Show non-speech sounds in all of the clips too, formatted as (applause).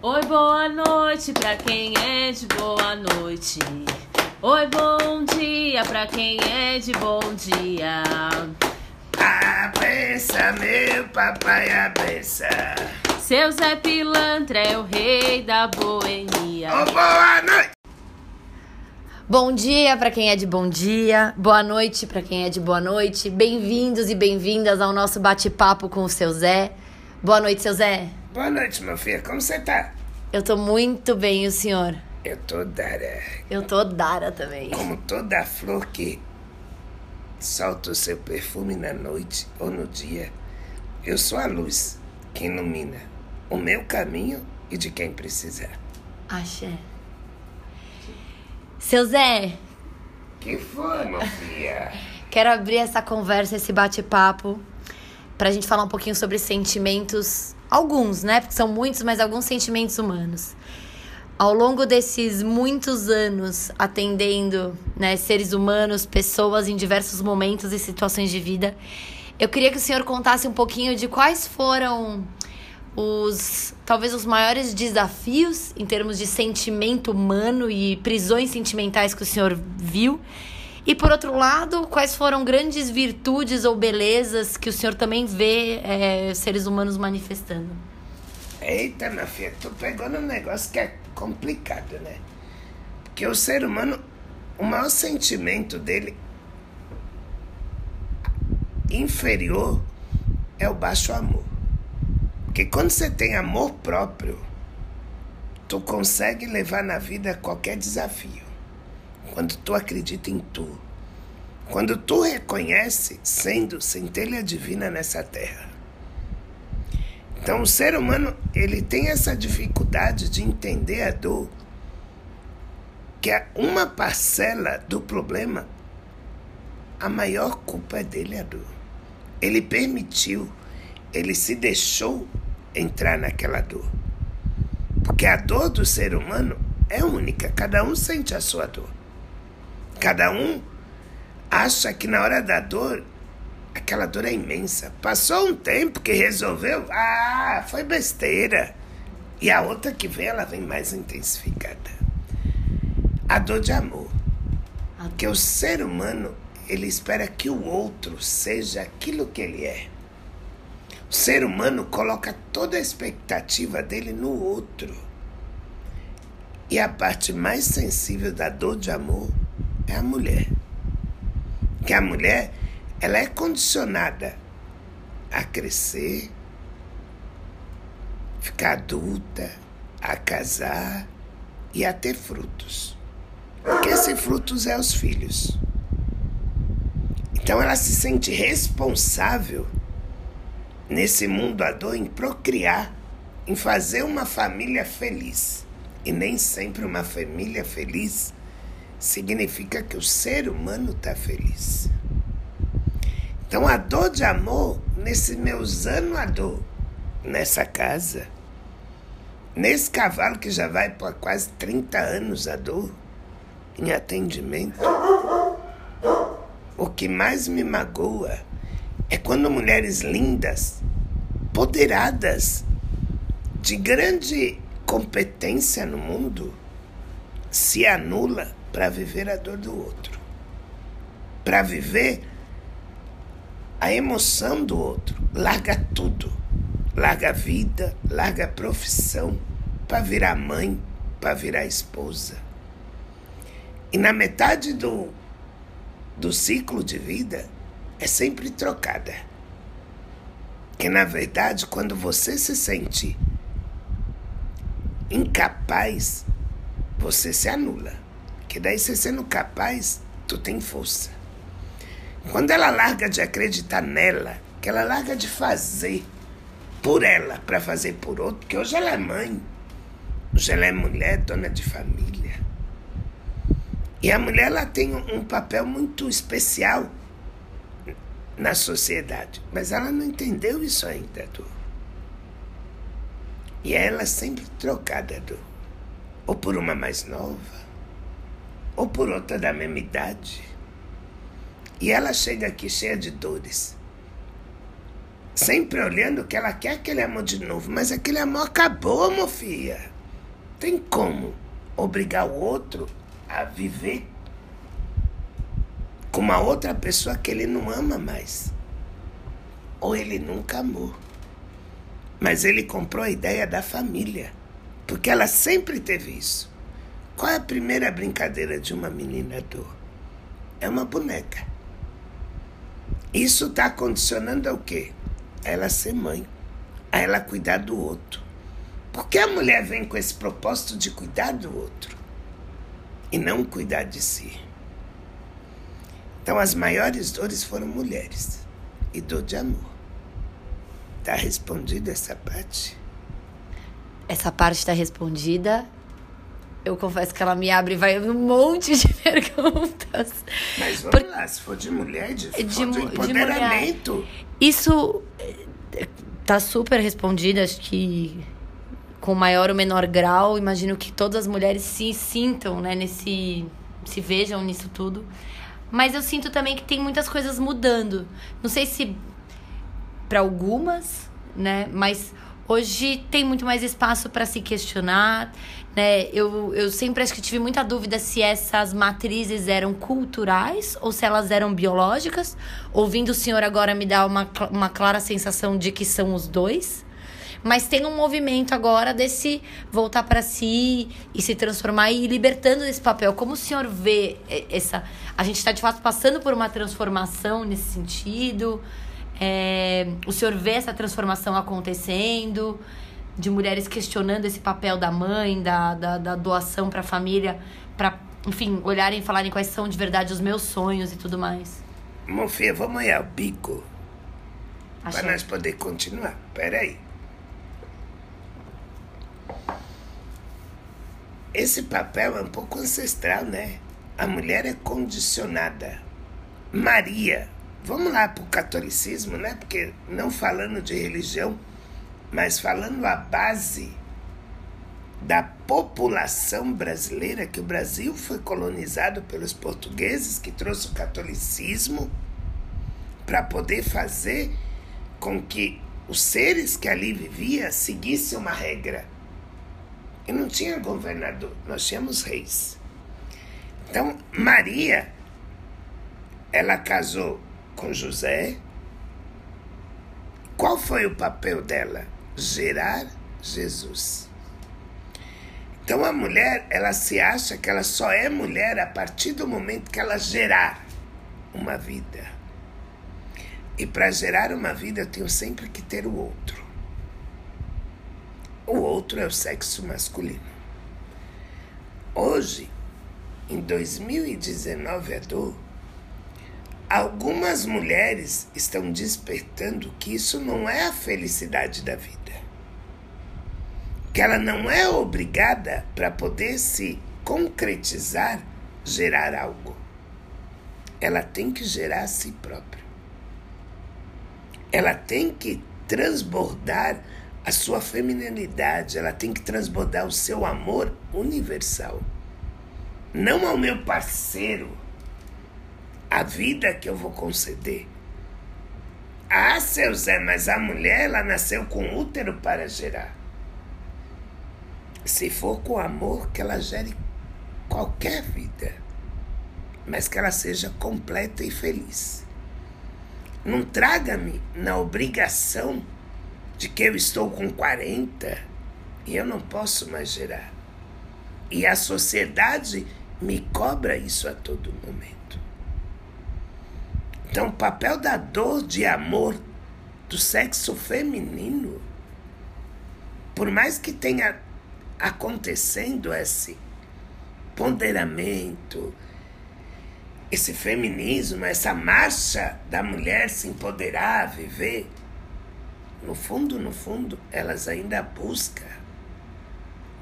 Oi, boa noite pra quem é de boa noite. Oi, bom dia pra quem é de bom dia. A benção, meu papai, a benção. Seu Zé Pilantra é o rei da boemia. Ô, boa noite. Bom dia para quem é de bom dia, boa noite para quem é de boa noite. Bem-vindos e bem-vindas ao nosso bate-papo com o seu Zé. Boa noite, seu Zé. Boa noite, meu filho. Como você tá? Eu tô muito bem, e o senhor? Eu tô Dara. Eu tô Dara também. Como toda flor que solta o seu perfume na noite ou no dia, eu sou a luz que ilumina o meu caminho e de quem precisar. Axé. Seu Zé, Que foi, meu filha? quero abrir essa conversa, esse bate-papo, pra gente falar um pouquinho sobre sentimentos, alguns, né? Porque são muitos, mas alguns sentimentos humanos. Ao longo desses muitos anos atendendo né, seres humanos, pessoas em diversos momentos e situações de vida, eu queria que o senhor contasse um pouquinho de quais foram os talvez os maiores desafios em termos de sentimento humano e prisões sentimentais que o senhor viu. E por outro lado, quais foram grandes virtudes ou belezas que o senhor também vê é, seres humanos manifestando? Eita, minha filha, tô pegando um negócio que é complicado, né? Porque o ser humano, o maior sentimento dele inferior é o baixo amor. Porque quando você tem amor próprio, tu consegue levar na vida qualquer desafio. Quando tu acredita em tu. Quando tu reconhece sendo centelha divina nessa terra. Então o ser humano, ele tem essa dificuldade de entender a dor, que é uma parcela do problema, a maior culpa é dele a dor. Ele permitiu, ele se deixou entrar naquela dor. Porque a dor do ser humano é única, cada um sente a sua dor. Cada um acha que na hora da dor, aquela dor é imensa. Passou um tempo que resolveu, ah, foi besteira. E a outra que vem, ela vem mais intensificada. A dor de amor. Porque o ser humano, ele espera que o outro seja aquilo que ele é. O ser humano coloca toda a expectativa dele no outro. E a parte mais sensível da dor de amor é a mulher. Que a mulher, ela é condicionada a crescer, ficar adulta, a casar e a ter frutos. Que esse frutos é os filhos. Então ela se sente responsável nesse mundo a dor em procriar, em fazer uma família feliz. E nem sempre uma família feliz significa que o ser humano está feliz. Então a dor de amor, nesse meus anos a dor, nessa casa, nesse cavalo que já vai por quase 30 anos a dor, em atendimento, o que mais me magoa é quando mulheres lindas, poderadas, de grande competência no mundo, se anula para viver a dor do outro, para viver a emoção do outro, larga tudo, larga a vida, larga a profissão, para virar mãe, para virar esposa. E na metade do, do ciclo de vida, é sempre trocada. Que na verdade, quando você se sente incapaz, você se anula. Que daí você sendo capaz, tu tem força. Quando ela larga de acreditar nela, que ela larga de fazer por ela para fazer por outro, porque hoje ela é mãe, hoje ela é mulher, dona de família. E a mulher ela tem um papel muito especial na sociedade. Mas ela não entendeu isso ainda, Du. E ela é sempre trocada, Du. Ou por uma mais nova, ou por outra da mesma idade. E ela chega aqui cheia de dores. Sempre olhando que ela quer aquele amor de novo, mas aquele amor acabou, meu filha. Tem como obrigar o outro a viver com uma outra pessoa que ele não ama mais. Ou ele nunca amou. Mas ele comprou a ideia da família. Porque ela sempre teve isso. Qual é a primeira brincadeira de uma menina dor? É uma boneca. Isso está condicionando ao quê? A ela ser mãe, a ela cuidar do outro. Por que a mulher vem com esse propósito de cuidar do outro e não cuidar de si? Então, as maiores dores foram mulheres e dor de amor. Está respondida essa parte? Essa parte está respondida. Eu confesso que ela me abre vai um monte de (laughs) perguntas. Mas vamos Por... lá, se for de mulher, de, de, de empoderamento. De Isso tá super respondida, acho que com maior ou menor grau, imagino que todas as mulheres se sintam, né, nesse se vejam nisso tudo. Mas eu sinto também que tem muitas coisas mudando. Não sei se para algumas, né? Mas hoje tem muito mais espaço para se questionar, né? Eu, eu sempre acho que tive muita dúvida se essas matrizes eram culturais ou se elas eram biológicas. Ouvindo o senhor agora me dá uma, uma clara sensação de que são os dois. Mas tem um movimento agora desse voltar para si e se transformar e libertando desse papel. Como o senhor vê essa. A gente está de fato passando por uma transformação nesse sentido. É, o senhor vê essa transformação acontecendo, de mulheres questionando esse papel da mãe, da, da, da doação para a família, para, enfim, olharem e falarem quais são de verdade os meus sonhos e tudo mais. Mofia, vamos olhar o bico. Para nós poder continuar. Peraí. Esse papel é um pouco ancestral, né? A mulher é condicionada. Maria Vamos lá para o catolicismo, né? Porque não falando de religião, mas falando a base da população brasileira, que o Brasil foi colonizado pelos portugueses, que trouxe o catolicismo para poder fazer com que os seres que ali viviam seguissem uma regra. E não tinha governador, nós tínhamos reis. Então, Maria, ela casou com José. Qual foi o papel dela? Gerar Jesus. Então a mulher, ela se acha que ela só é mulher a partir do momento que ela gerar uma vida. E para gerar uma vida eu tenho sempre que ter o outro. O outro é o sexo masculino. Hoje, em 2019, a dor Algumas mulheres estão despertando que isso não é a felicidade da vida. Que ela não é obrigada para poder se concretizar, gerar algo. Ela tem que gerar a si própria. Ela tem que transbordar a sua feminilidade, ela tem que transbordar o seu amor universal. Não ao meu parceiro a vida que eu vou conceder. Ah, seu Zé, mas a mulher ela nasceu com útero para gerar. Se for com amor, que ela gere qualquer vida, mas que ela seja completa e feliz. Não traga-me na obrigação de que eu estou com 40 e eu não posso mais gerar. E a sociedade me cobra isso a todo momento. Então, o papel da dor de amor do sexo feminino, por mais que tenha acontecendo esse ponderamento, esse feminismo, essa marcha da mulher se empoderar, viver, no fundo, no fundo, elas ainda buscam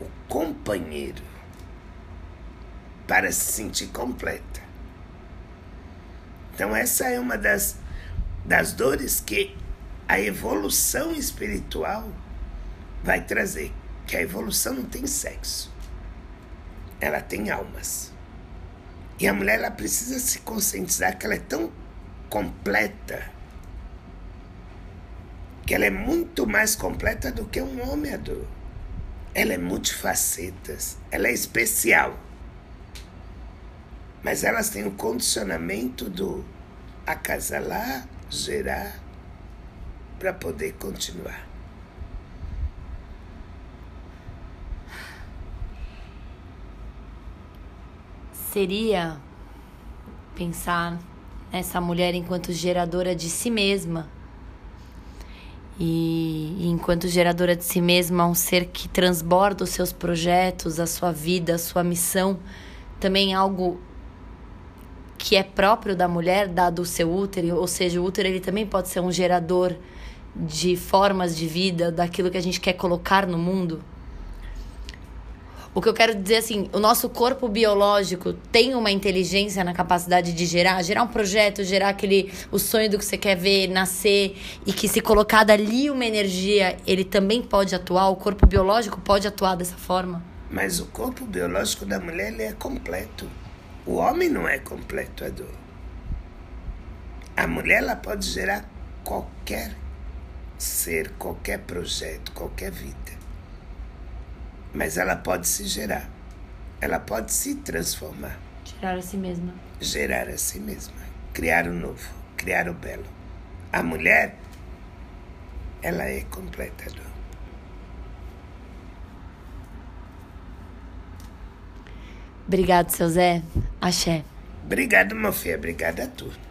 o companheiro para se sentir completa. Então, essa é uma das, das dores que a evolução espiritual vai trazer. Que a evolução não tem sexo, ela tem almas. E a mulher ela precisa se conscientizar que ela é tão completa que ela é muito mais completa do que um homem adulto. Ela é multifacetas, ela é especial. Mas elas têm o condicionamento do acasalar, gerar, para poder continuar. Seria pensar nessa mulher enquanto geradora de si mesma. E, enquanto geradora de si mesma, um ser que transborda os seus projetos, a sua vida, a sua missão, também algo que é próprio da mulher, dado o seu útero, ou seja, o útero ele também pode ser um gerador de formas de vida, daquilo que a gente quer colocar no mundo. O que eu quero dizer assim, o nosso corpo biológico tem uma inteligência na capacidade de gerar, gerar um projeto, gerar aquele o sonho do que você quer ver nascer e que se colocar dali uma energia, ele também pode atuar, o corpo biológico pode atuar dessa forma. Mas o corpo biológico da mulher ele é completo. O homem não é completo, Edu. A mulher ela pode gerar qualquer ser, qualquer projeto, qualquer vida. Mas ela pode se gerar. Ela pode se transformar. Gerar a si mesma. Gerar a si mesma. Criar o novo, criar o belo. A mulher, ela é completa. Obrigado, seu Zé. Axé. Obrigado, filho. Obrigado a tu.